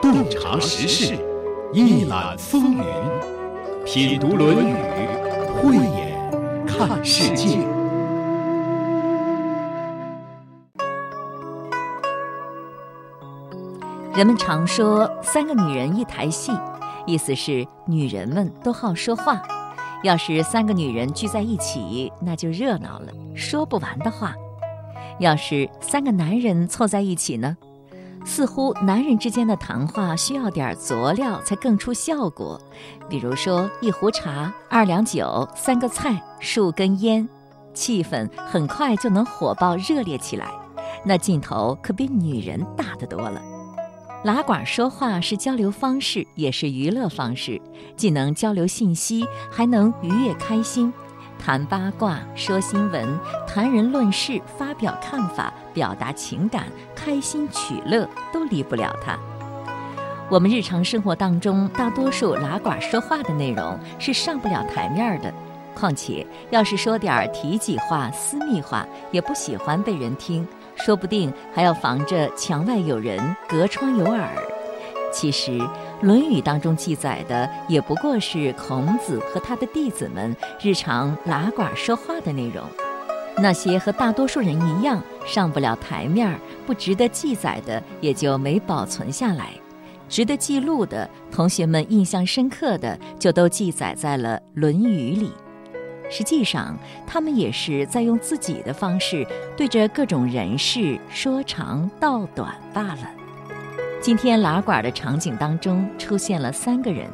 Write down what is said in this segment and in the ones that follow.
洞察时事，一览风云，品读《论语》，慧眼看世界。人们常说“三个女人一台戏”，意思是女人们都好说话。要是三个女人聚在一起，那就热闹了，说不完的话；要是三个男人凑在一起呢？似乎男人之间的谈话需要点佐料才更出效果，比如说一壶茶、二两酒、三个菜、数根烟，气氛很快就能火爆热烈起来。那劲头可比女人大得多了。拉管说话是交流方式，也是娱乐方式，既能交流信息，还能愉悦开心。谈八卦、说新闻、谈人论事、发表看法、表达情感、开心取乐，都离不了它。我们日常生活当中，大多数拉呱说话的内容是上不了台面的。况且，要是说点体己话、私密话，也不喜欢被人听，说不定还要防着墙外有人、隔窗有耳。其实，《论语》当中记载的也不过是孔子和他的弟子们日常拉呱说话的内容。那些和大多数人一样上不了台面、不值得记载的，也就没保存下来；值得记录的，同学们印象深刻的，就都记载在了《论语》里。实际上，他们也是在用自己的方式，对着各种人事说长道短罢了。今天拉管的场景当中出现了三个人，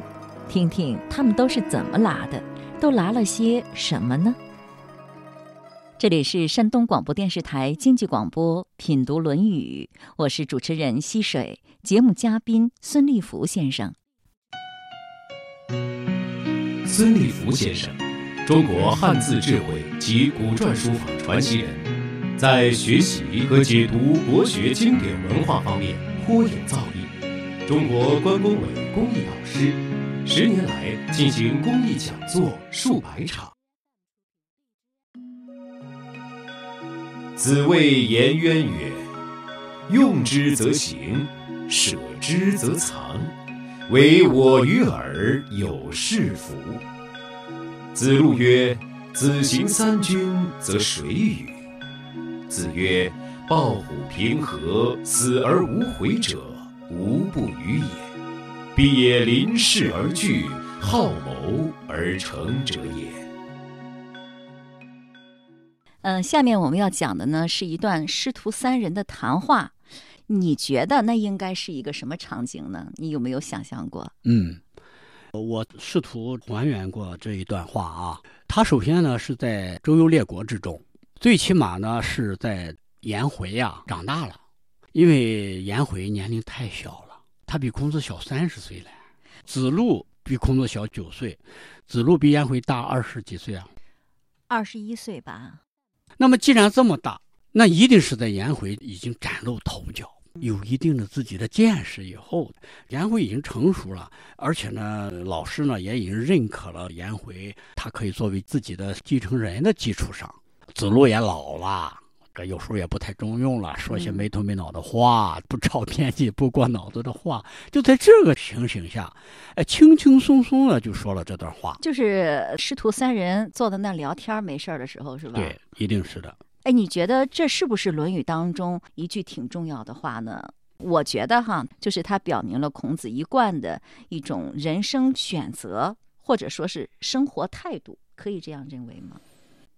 听听他们都是怎么拉的，都拉了些什么呢？这里是山东广播电视台经济广播《品读论语》，我是主持人溪水，节目嘉宾孙立福先生。孙立福先生，中国汉字智慧及古篆书法传奇人，在学习和解读国学经典文化方面。颇有造诣，中国关工委公益导师，十年来进行公益讲座数百场。子谓颜渊曰：“用之则行，舍之则藏，唯我与尔有是夫。”子路曰：“子行三军，则谁与？”子曰。抱虎平和，死而无悔者，无不与也。必也临事而惧，好谋而成者也。嗯，下面我们要讲的呢，是一段师徒三人的谈话。你觉得那应该是一个什么场景呢？你有没有想象过？嗯，我试图还原过这一段话啊。他首先呢是在周游列国之中，最起码呢是在。颜回呀，长大了，因为颜回年龄太小了，他比孔子小三十岁了。子路比孔子小九岁，子路比颜回大二十几岁啊，二十一岁吧。那么既然这么大，那一定是在颜回已经崭露头角，有一定的自己的见识以后，颜回已经成熟了，而且呢，老师呢也已经认可了颜回，他可以作为自己的继承人的基础上，子路也老了。这有时候也不太中用了，说些没头没脑的话，不着边际、不过脑子的话。就在这个情形下，哎，轻轻松松的就说了这段话。就是师徒三人坐在那聊天没事儿的时候，是吧？对，一定是的。哎，你觉得这是不是《论语》当中一句挺重要的话呢？我觉得哈，就是它表明了孔子一贯的一种人生选择，或者说是生活态度，可以这样认为吗？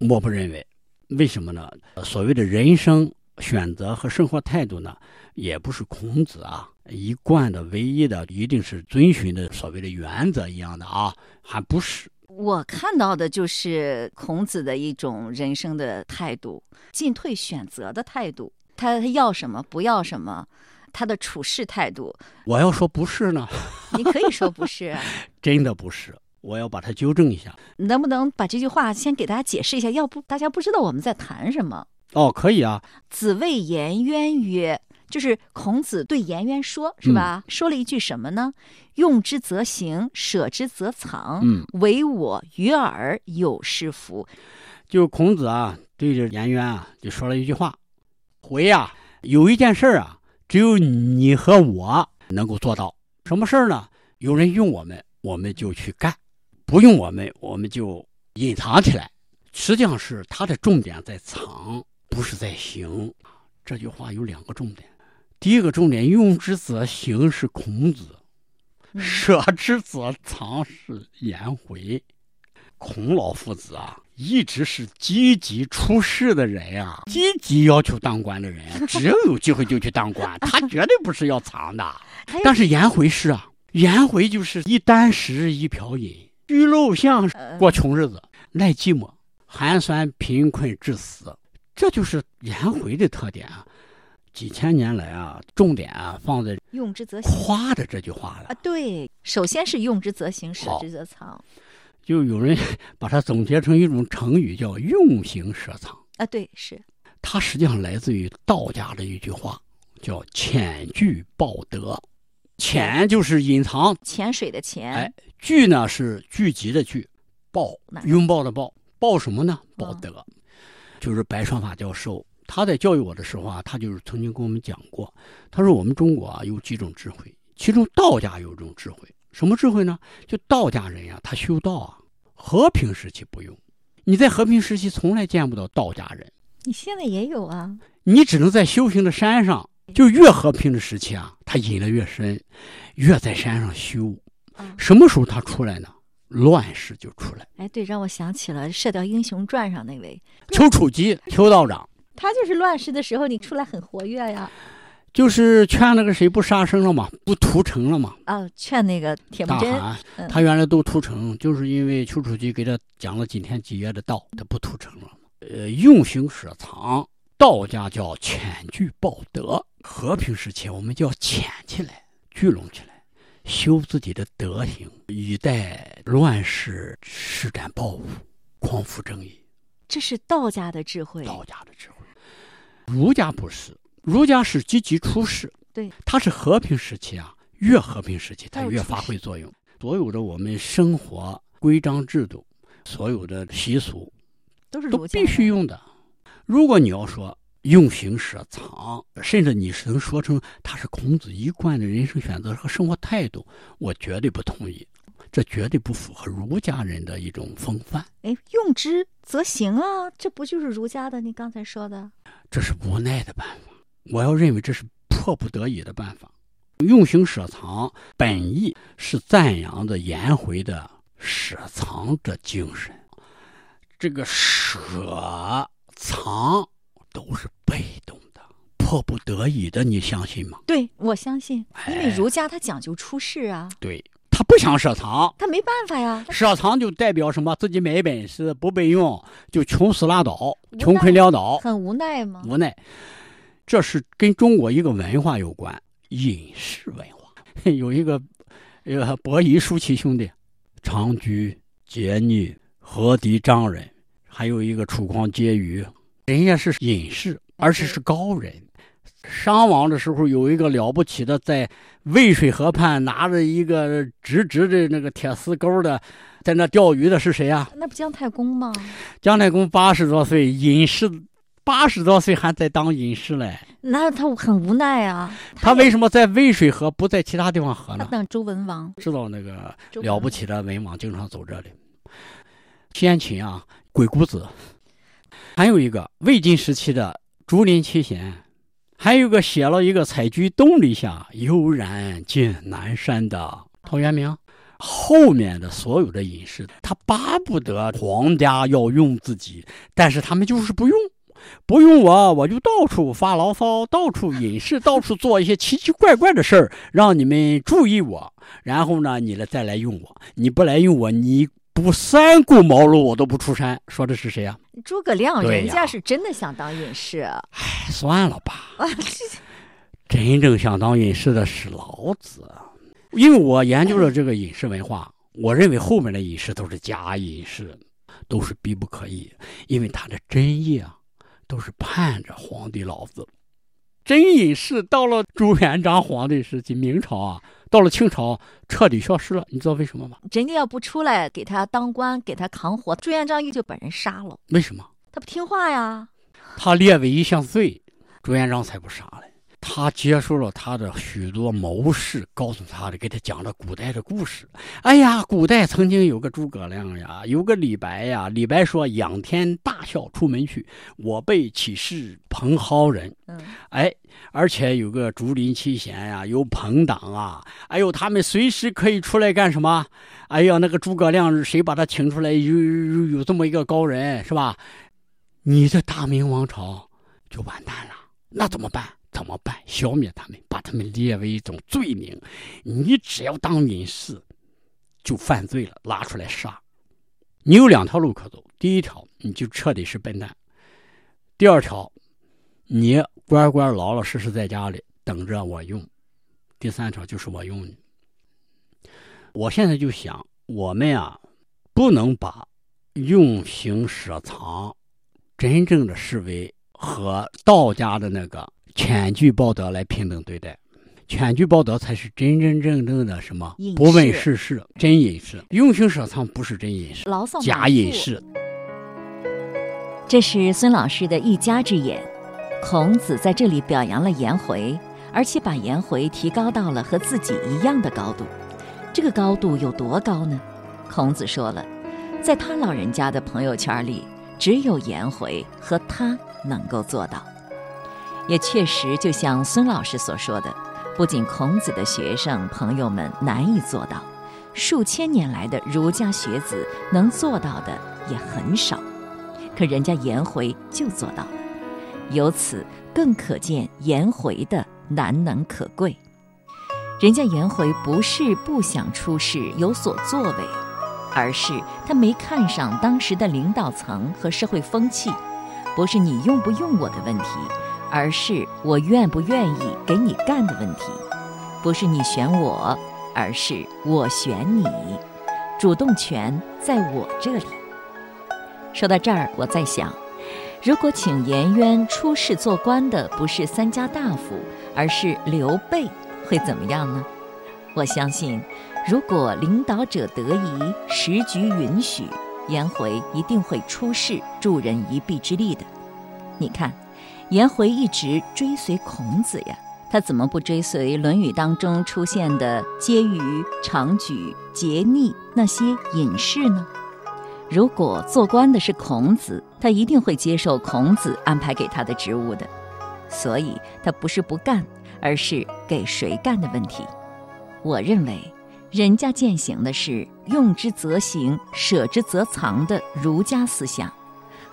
我不认为。为什么呢？所谓的人生选择和生活态度呢，也不是孔子啊一贯的唯一的，一定是遵循的所谓的原则一样的啊，还不是。我看到的就是孔子的一种人生的态度，进退选择的态度，他他要什么不要什么，他的处事态度。我要说不是呢？你可以说不是，真的不是。我要把它纠正一下，能不能把这句话先给大家解释一下？要不大家不知道我们在谈什么。哦，可以啊。子谓颜渊曰：“就是孔子对颜渊说，是吧？说了一句什么呢？用之则行，舍之则藏。嗯，唯我与尔有是夫。”就孔子啊，对着颜渊啊，就说了一句话：“回呀，有一件事啊，只有你和我能够做到。什么事儿呢？有人用我们，我们就去干；不用我们，我们就隐藏起来。实际上是他的重点在藏，不是在行。这句话有两个重点。第一个重点，用之则行是孔子，舍之则藏是颜回。孔老夫子啊，一直是积极出世的人呀，积极要求当官的人，只要有机会就去当官，他绝对不是要藏的。但是颜回是啊，颜回就是一箪食一瓢饮，居陋巷过穷日子，耐寂寞，寒酸贫困致死，这就是颜回的特点啊。几千年来啊，重点啊放在用之则行，夸的这句话了啊。对，首先是用之则行，舍之则藏。就有人把它总结成一种成语，叫“用行舍藏”啊。对，是。它实际上来自于道家的一句话，叫“潜具报德”。潜就是隐藏，潜水的潜。哎，聚呢是聚集的聚，抱拥抱的抱，抱什么呢？抱德。就是白双法教授他在教育我的时候啊，他就是曾经跟我们讲过，他说我们中国啊有几种智慧，其中道家有一种智慧。什么智慧呢？就道家人呀，他修道啊，和平时期不用。你在和平时期从来见不到道家人。你现在也有啊。你只能在修行的山上，就越和平的时期啊，他隐得越深，越在山上修。什么时候他出来呢？乱世就出来。哎，对，让我想起了《射雕英雄传》上那位丘处机，丘道长。他就是乱世的时候，你出来很活跃呀。就是劝那个谁不杀生了嘛，不屠城了嘛。啊，劝那个铁木真。他原来都屠城，就是因为丘处机给他讲了几天几夜的道，他不屠城了。呃，用行舍藏，道家叫潜聚报德。和平时期我们就要潜起来，聚拢起来，修自己的德行，以待乱世施展抱负，匡扶正义。这是道家的智慧。道家的智慧，儒家不是。儒家是积极出世，对，它是和平时期啊，越和平时期它越发挥作用。所有的我们生活规章制度，所有的习俗，都是都必须用的。如果你要说用行舍藏，甚至你是能说成他是孔子一贯的人生选择和生活态度，我绝对不同意，这绝对不符合儒家人的一种风范。哎，用之则行啊，这不就是儒家的？你刚才说的，这是无奈的办法。我要认为这是迫不得已的办法，用行舍藏本意是赞扬的颜回的舍藏的精神。这个舍藏都是被动的、迫不得已的，你相信吗？对，我相信，因为儒家他讲究出世啊。对他不想舍藏，他没办法呀。舍藏就代表什么？自己没本事，不备用，就穷死拉倒，穷困潦倒，很无奈吗？无奈。这是跟中国一个文化有关，隐士文化。有一个，呃，伯夷叔齐兄弟，长居、节逆、何敌张人，还有一个楚狂接舆，人家是隐士，而且是高人。商王的时候，有一个了不起的，在渭水河畔拿着一个直直的那个铁丝钩的，在那钓鱼的是谁啊？那不姜太公吗？姜太公八十多岁，隐士。八十多岁还在当隐士嘞，那他很无奈啊。他为什么在渭水河不在其他地方河呢？等周文王知道那个了不起的文王经常走这里。先秦啊，鬼谷子，还有一个魏晋时期的竹林七贤，还有个写了一个“采菊东篱下，悠然见南山”的陶渊明。后面的所有的隐士，他巴不得皇家要用自己，但是他们就是不用。不用我，我就到处发牢骚，到处隐士，到处做一些奇奇怪怪的事儿，让你们注意我。然后呢，你来再来用我。你不来用我，你不三顾茅庐，我都不出山。说的是谁呀？诸葛亮，人家是真的想当隐士。哎，算了吧。真正想当隐士的是老子，因为我研究了这个隐士文化，我认为后面的隐士都是假隐士，都是逼不可以，因为他的真意啊。都是盼着皇帝老子，真隐士到了朱元璋皇帝时期，明朝啊，到了清朝彻底消失了。你知道为什么吗？人家要不出来给他当官，给他扛活，朱元璋一就把人杀了。为什么？他不听话呀。他列为一项罪，朱元璋才不杀嘞。他接受了他的许多谋士告诉他的，给他讲了古代的故事。哎呀，古代曾经有个诸葛亮呀，有个李白呀。李白说：“仰天大笑出门去，我辈岂是蓬蒿人。”嗯，哎，而且有个竹林七贤呀，有朋党啊，哎呦，他们随时可以出来干什么？哎呀，那个诸葛亮谁把他请出来？有有有这么一个高人是吧？你这大明王朝就完蛋了。那怎么办？怎么办？消灭他们，把他们列为一种罪名。你只要当隐士，就犯罪了，拉出来杀。你有两条路可走：第一条，你就彻底是笨蛋；第二条，你乖乖老老实实在家里等着我用；第三条就是我用你。我现在就想，我们啊，不能把用刑舍藏真正的视为。和道家的那个犬居报德来平等对待，犬居报德才是真真正正的什么？不问世事，真隐士。用心舍藏不是真隐士，假隐士。这是孙老师的一家之言。孔子在这里表扬了颜回，而且把颜回提高到了和自己一样的高度。这个高度有多高呢？孔子说了，在他老人家的朋友圈里，只有颜回和他。能够做到，也确实就像孙老师所说的，不仅孔子的学生朋友们难以做到，数千年来的儒家学子能做到的也很少，可人家颜回就做到了，由此更可见颜回的难能可贵。人家颜回不是不想出仕有所作为，而是他没看上当时的领导层和社会风气。不是你用不用我的问题，而是我愿不愿意给你干的问题；不是你选我，而是我选你。主动权在我这里。说到这儿，我在想，如果请颜渊出仕做官的不是三家大夫，而是刘备，会怎么样呢？我相信，如果领导者得宜，时局允许。颜回一定会出仕助人一臂之力的。你看，颜回一直追随孔子呀，他怎么不追随《论语》当中出现的婕妤、长举、桀逆那些隐士呢？如果做官的是孔子，他一定会接受孔子安排给他的职务的。所以，他不是不干，而是给谁干的问题。我认为。人家践行的是用之则行，舍之则藏的儒家思想，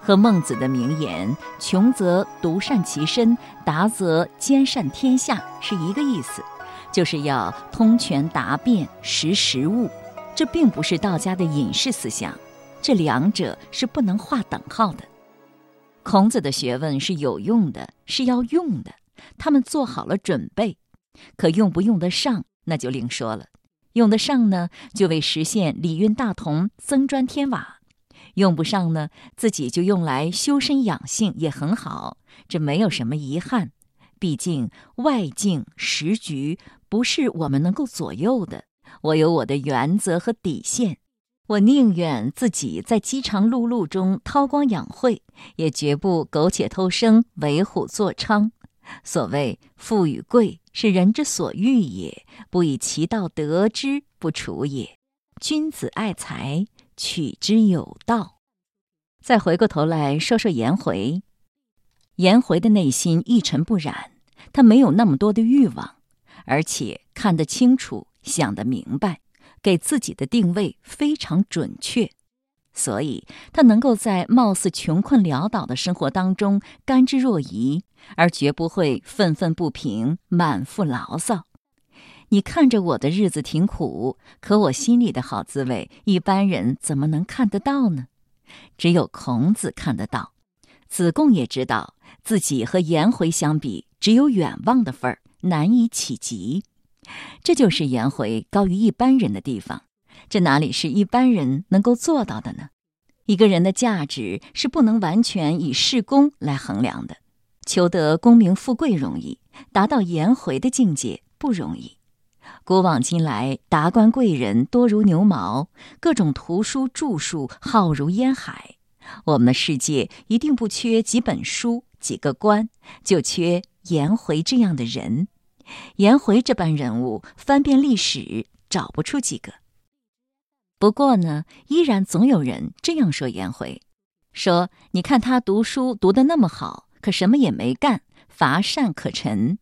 和孟子的名言“穷则独善其身，达则兼善天下”是一个意思，就是要通权达变，识时务。这并不是道家的隐士思想，这两者是不能划等号的。孔子的学问是有用的，是要用的，他们做好了准备，可用不用得上，那就另说了。用得上呢，就为实现礼运大同增砖添瓦；用不上呢，自己就用来修身养性也很好，这没有什么遗憾。毕竟外境时局不是我们能够左右的，我有我的原则和底线。我宁愿自己在饥肠辘辘中韬光养晦，也绝不苟且偷生、为虎作伥。所谓富与贵，是人之所欲也，不以其道得之不处也。君子爱财，取之有道。再回过头来说说颜回，颜回的内心一尘不染，他没有那么多的欲望，而且看得清楚，想得明白，给自己的定位非常准确。所以，他能够在貌似穷困潦倒的生活当中甘之若饴，而绝不会愤愤不平、满腹牢骚。你看着我的日子挺苦，可我心里的好滋味，一般人怎么能看得到呢？只有孔子看得到。子贡也知道自己和颜回相比，只有远望的份儿，难以企及。这就是颜回高于一般人的地方。这哪里是一般人能够做到的呢？一个人的价值是不能完全以事功来衡量的。求得功名富贵容易，达到颜回的境界不容易。古往今来，达官贵人多如牛毛，各种图书著述浩如烟海。我们的世界一定不缺几本书、几个官，就缺颜回这样的人。颜回这般人物，翻遍历史找不出几个。不过呢，依然总有人这样说颜回：说你看他读书读得那么好，可什么也没干，乏善可陈。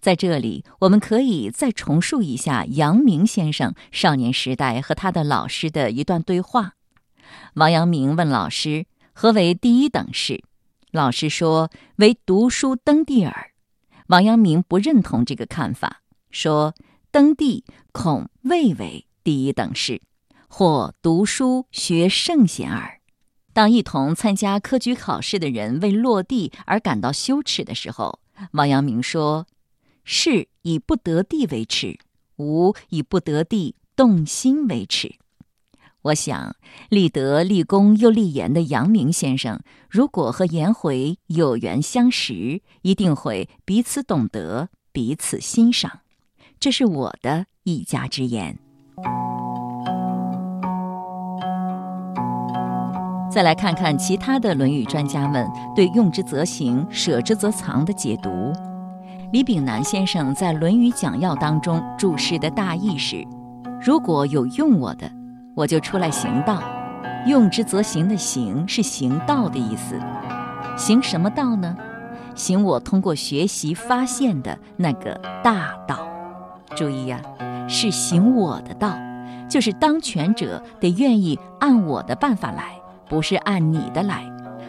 在这里，我们可以再重述一下阳明先生少年时代和他的老师的一段对话。王阳明问老师：“何为第一等事？”老师说：“为读书登第耳。”王阳明不认同这个看法，说：“登第恐未为第一等事，或读书学圣贤耳。”当一同参加科举考试的人为落第而感到羞耻的时候，王阳明说。是以不得地为耻，吾以不得地动心为耻。我想立德、立功又立言的阳明先生，如果和颜回有缘相识，一定会彼此懂得，彼此欣赏。这是我的一家之言。再来看看其他的《论语》专家们对“用之则行，舍之则藏”的解读。李炳南先生在《论语讲要》当中注释的大意是：如果有用我的，我就出来行道。用之则行的行是行道的意思。行什么道呢？行我通过学习发现的那个大道。注意呀，是行我的道，就是当权者得愿意按我的办法来，不是按你的来，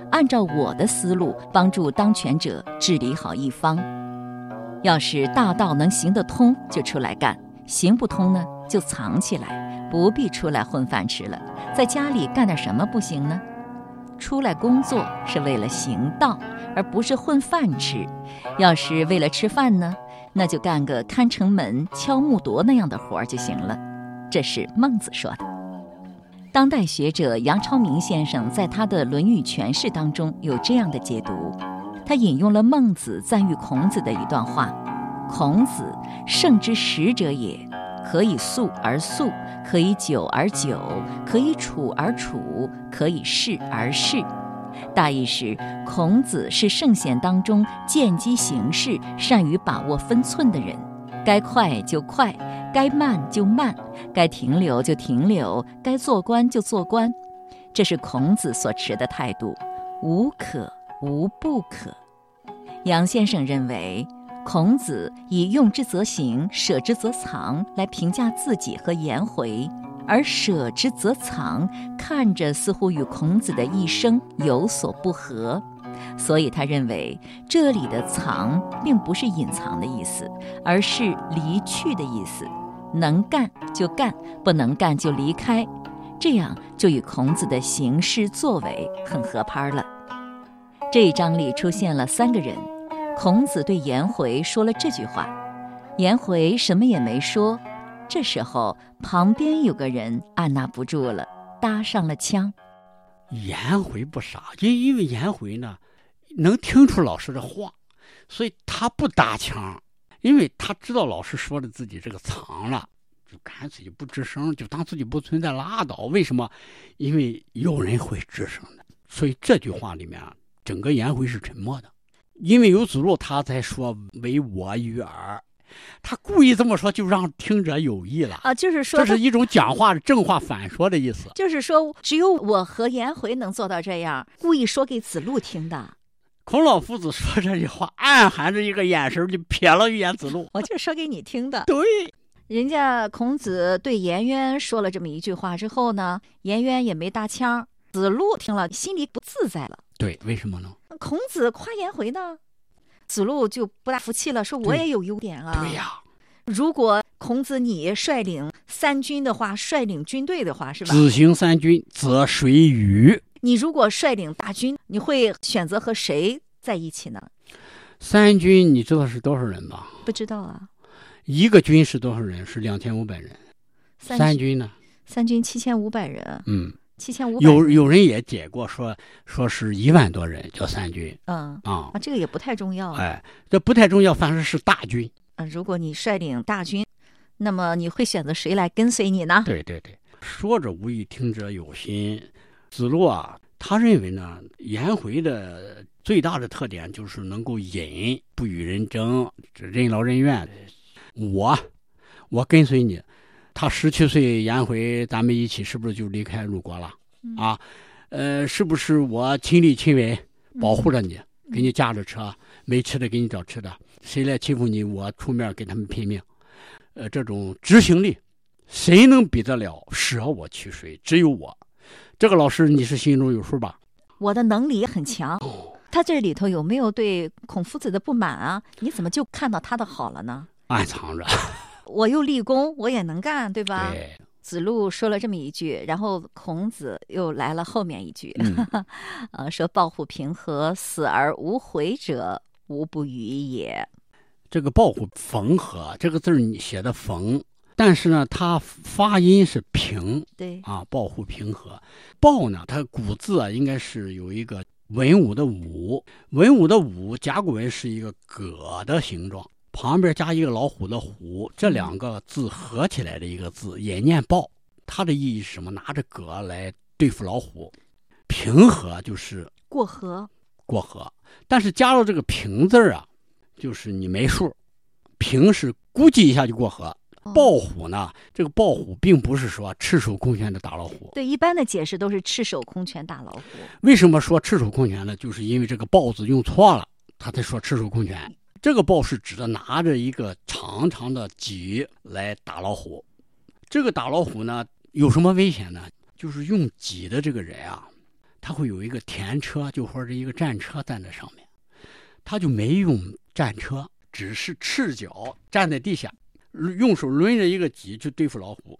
按照我的思路帮助当权者治理好一方。要是大道能行得通，就出来干；行不通呢，就藏起来，不必出来混饭吃了。在家里干点什么不行呢？出来工作是为了行道，而不是混饭吃。要是为了吃饭呢，那就干个看城门、敲木铎那样的活儿就行了。这是孟子说的。当代学者杨超明先生在他的《论语诠释》当中有这样的解读。他引用了孟子赞誉孔子的一段话：“孔子圣之使者也，可以速而速，可以久而久，可以处而处，可以事而事。”大意是，孔子是圣贤当中见机行事、善于把握分寸的人，该快就快，该慢就慢，该停留就停留，该做官就做官。这是孔子所持的态度，无可。无不可。杨先生认为，孔子以“用之则行，舍之则藏”来评价自己和颜回，而“舍之则藏”看着似乎与孔子的一生有所不合，所以他认为这里的“藏”并不是隐藏的意思，而是离去的意思。能干就干，不能干就离开，这样就与孔子的行事作为很合拍了。这一章里出现了三个人，孔子对颜回说了这句话，颜回什么也没说。这时候旁边有个人按捺不住了，搭上了腔。颜回不傻，因因为颜回呢能听出老师的话，所以他不搭腔，因为他知道老师说的自己这个藏了，就干脆就不吱声，就当自己不存在拉倒。为什么？因为有人会吱声的，所以这句话里面。整个颜回是沉默的，因为有子路，他才说唯我与尔。他故意这么说，就让听者有意了啊，就是说这是一种讲话正话反说的意思。就是说，只有我和颜回能做到这样，故意说给子路听的。孔老夫子说这句话，暗含着一个眼神，就瞥了一眼子路。我就说给你听的。对，人家孔子对颜渊说了这么一句话之后呢，颜渊也没搭腔，子路听了心里不自在了。对，为什么呢？孔子夸颜回呢，子路就不大服气了，说我也有优点啊。对呀，如果孔子你率领三军的话，率领军队的话，是吧？子行三军，则谁与？你如果率领大军，你会选择和谁在一起呢？三军你知道是多少人吧？不知道啊。一个军是多少人？是两千五百人。三军呢？三军七千五百人。嗯。七千五有有人也解过，说说是一万多人叫三军。嗯啊啊，这个也不太重要。哎，这不太重要，反正是大军。嗯，如果你率领大军，那么你会选择谁来跟随你呢？对对对，说者无意，听者有心。子路啊，他认为呢，颜回的最大的特点就是能够隐，不与人争，任劳任怨。我，我跟随你。他十七岁颜回，咱们一起是不是就离开鲁国了？啊，呃，是不是我亲力亲为保护着你，给你驾着车，没吃的给你找吃的，谁来欺负你，我出面给他们拼命。呃，这种执行力，谁能比得了？舍我其谁？只有我。这个老师，你是心中有数吧？我的能力也很强。他这里头有没有对孔夫子的不满啊？你怎么就看到他的好了呢？暗藏着。我又立功，我也能干，对吧？对。子路说了这么一句，然后孔子又来了后面一句，呃，说“抱虎平和，死而无悔者，无不与也。”这个“抱虎缝合”这个字儿你写的“缝”，但是呢，它发音是“平”。对。啊，“抱虎平和”，“抱”呢，它古字啊，应该是有一个文武的“武”，文武的“武”甲骨文是一个“戈”的形状。旁边加一个老虎的“虎”，这两个字合起来的一个字也念“豹”，它的意义是什么？拿着戈来对付老虎。平和就是过河，过河。但是加了这个“平”字啊，就是你没数。平是估计一下就过河。豹虎呢，这个豹虎并不是说赤手空拳的打老虎。对，一般的解释都是赤手空拳打老虎。为什么说赤手空拳呢？就是因为这个“豹”字用错了，他才说赤手空拳。这个豹是指的拿着一个长长的戟来打老虎。这个打老虎呢，有什么危险呢？就是用戟的这个人啊，他会有一个田车，就或者一个战车站在那上面，他就没用战车，只是赤脚站在地下，用手抡着一个戟去对付老虎，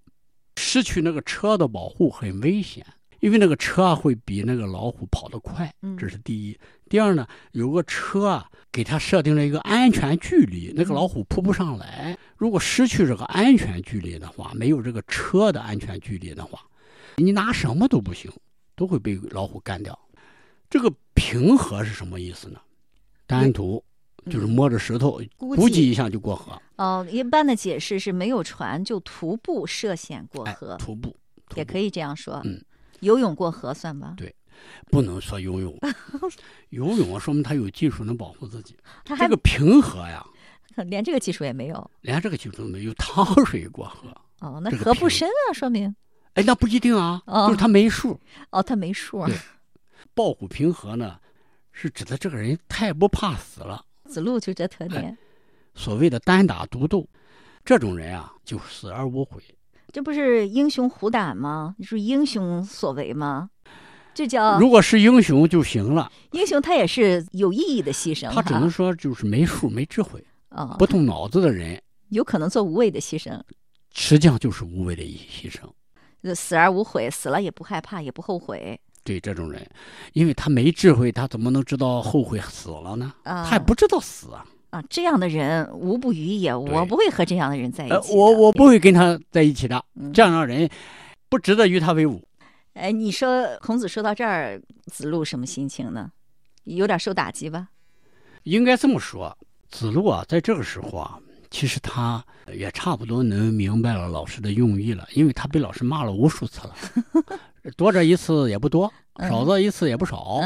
失去那个车的保护很危险。因为那个车啊会比那个老虎跑得快，这是第一。第二呢，有个车啊，给它设定了一个安全距离，那个老虎扑不上来。如果失去这个安全距离的话，没有这个车的安全距离的话，你拿什么都不行，都会被老虎干掉。这个平和是什么意思呢？单独就是摸着石头，估计一下就过河。哦，一般的解释是没有船就徒步涉险过河，徒步也可以这样说。嗯。游泳过河算吧？对，不能说游泳。游泳说明他有技术能保护自己。他这个平和呀，连这个技术也没有。连这个技术都没有，趟水过河。哦，那河不深啊，说明。哎，那不一定啊，就是他没数。哦，他没数。对，抱虎平和呢，是指的这个人太不怕死了。子路就这特点。所谓的单打独斗，这种人啊，就死而无悔。这不是英雄虎胆吗？你说英雄所为吗？这叫如果是英雄就行了。英雄他也是有意义的牺牲。他只能说就是没数、没智慧啊，不动脑子的人有可能做无谓的牺牲。实际上就是无谓的牺牲。死而无悔，死了也不害怕，也不后悔。对这种人，因为他没智慧，他怎么能知道后悔死了呢？啊，他也不知道死啊。啊，这样的人无不于也，我不会和这样的人在一起。我我不会跟他在一起的，这样的人不值得与他为伍。哎，你说孔子说到这儿，子路什么心情呢？有点受打击吧？应该这么说，子路啊，在这个时候啊，其实他也差不多能明白了老师的用意了，因为他被老师骂了无数次了，多这一次也不多，少这一次也不少。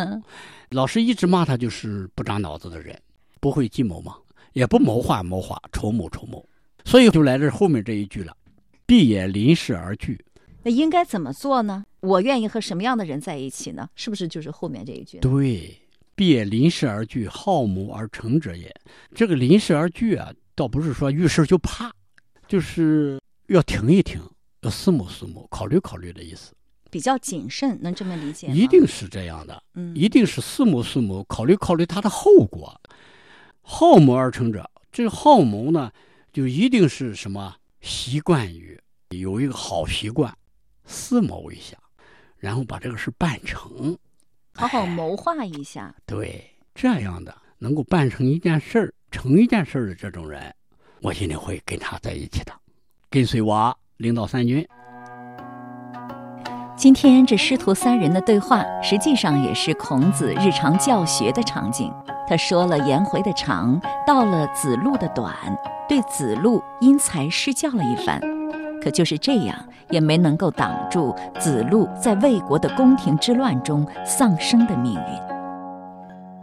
老师一直骂他就是不长脑子的人。不会计谋嘛？也不谋划谋划，筹谋筹谋，所以就来这后面这一句了：“必也临事而惧。”那应该怎么做呢？我愿意和什么样的人在一起呢？是不是就是后面这一句？对，“必也临事而惧，好谋而成者也。”这个“临事而惧”啊，倒不是说遇事就怕，就是要停一停，要思谋思谋，考虑考虑的意思。比较谨慎，能这么理解吗？一定是这样的，嗯，一定是思谋思谋，考虑考虑它的后果。好谋而成者，这个好谋呢，就一定是什么？习惯于有一个好习惯，思谋一下，然后把这个事办成，好好谋划一下。对，这样的能够办成一件事儿、成一件事儿的这种人，我心里会跟他在一起的，跟随我领导三军。今天这师徒三人的对话，实际上也是孔子日常教学的场景。他说了颜回的长，道了子路的短，对子路因材施教了一番。可就是这样，也没能够挡住子路在魏国的宫廷之乱中丧生的命运。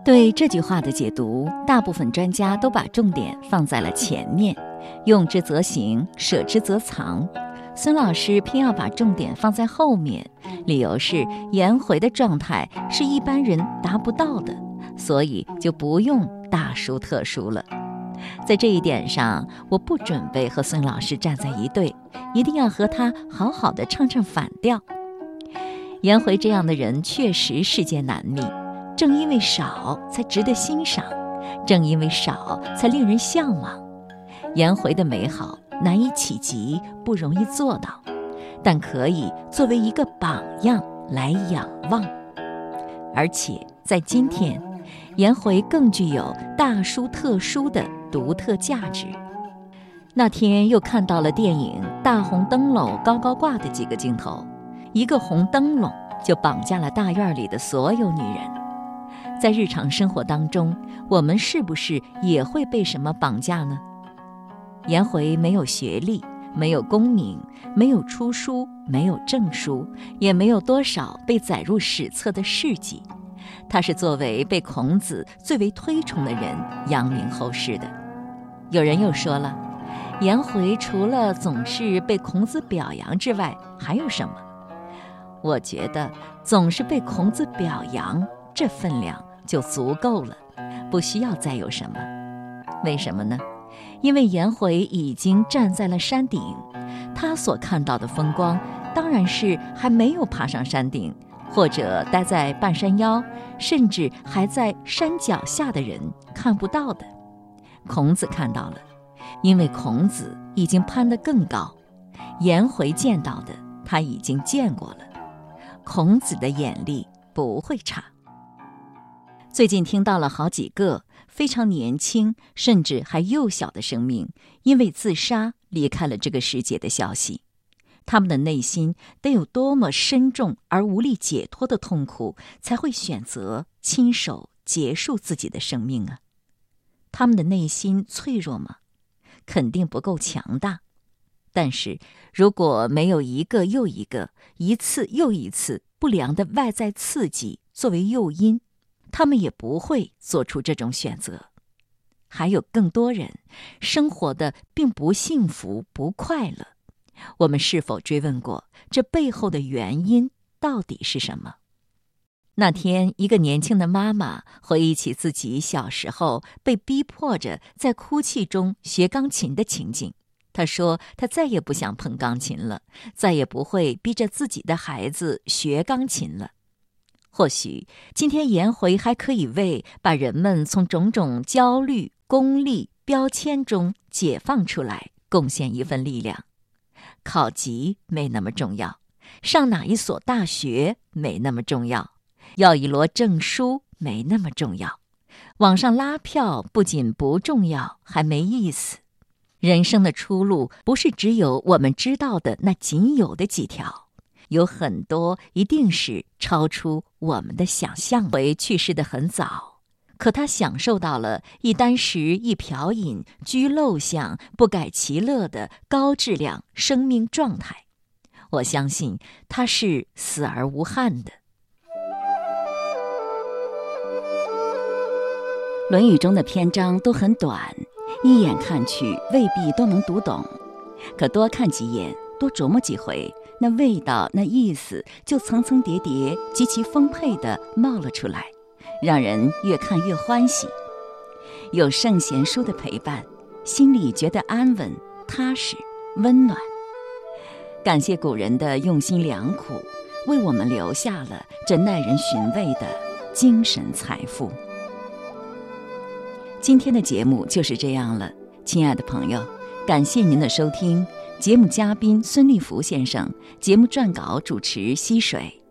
对这句话的解读，大部分专家都把重点放在了前面，“用之则行，舍之则藏”。孙老师偏要把重点放在后面，理由是颜回的状态是一般人达不到的，所以就不用大书特书了。在这一点上，我不准备和孙老师站在一队，一定要和他好好的唱唱反调。颜回这样的人确实世间难觅，正因为少才值得欣赏，正因为少才令人向往。颜回的美好。难以企及，不容易做到，但可以作为一个榜样来仰望。而且在今天，颜回更具有大书特书的独特价值。那天又看到了电影《大红灯笼高高挂》的几个镜头，一个红灯笼就绑架了大院里的所有女人。在日常生活当中，我们是不是也会被什么绑架呢？颜回没有学历，没有功名，没有出书，没有证书，也没有多少被载入史册的事迹。他是作为被孔子最为推崇的人扬名后世的。有人又说了，颜回除了总是被孔子表扬之外，还有什么？我觉得总是被孔子表扬，这分量就足够了，不需要再有什么。为什么呢？因为颜回已经站在了山顶，他所看到的风光，当然是还没有爬上山顶，或者待在半山腰，甚至还在山脚下的人看不到的。孔子看到了，因为孔子已经攀得更高。颜回见到的，他已经见过了。孔子的眼力不会差。最近听到了好几个。非常年轻，甚至还幼小的生命，因为自杀离开了这个世界的消息，他们的内心得有多么深重而无力解脱的痛苦，才会选择亲手结束自己的生命啊？他们的内心脆弱吗？肯定不够强大。但是如果没有一个又一个、一次又一次不良的外在刺激作为诱因，他们也不会做出这种选择。还有更多人生活的并不幸福、不快乐。我们是否追问过这背后的原因到底是什么？那天，一个年轻的妈妈回忆起自己小时候被逼迫着在哭泣中学钢琴的情景。她说：“她再也不想碰钢琴了，再也不会逼着自己的孩子学钢琴了。”或许今天颜回还可以为把人们从种种焦虑、功利标签中解放出来贡献一份力量。考级没那么重要，上哪一所大学没那么重要，要一摞证书没那么重要，网上拉票不仅不重要，还没意思。人生的出路不是只有我们知道的那仅有的几条。有很多一定是超出我们的想象。回去世的很早，可他享受到了一箪食、一瓢饮、居陋巷、不改其乐的高质量生命状态。我相信他是死而无憾的。《论语》中的篇章都很短，一眼看去未必都能读懂，可多看几眼，多琢磨几回。那味道，那意思，就层层叠叠、极其丰沛地冒了出来，让人越看越欢喜。有圣贤书的陪伴，心里觉得安稳、踏实、温暖。感谢古人的用心良苦，为我们留下了这耐人寻味的精神财富。今天的节目就是这样了，亲爱的朋友，感谢您的收听。节目嘉宾孙立福先生，节目撰稿主持溪水。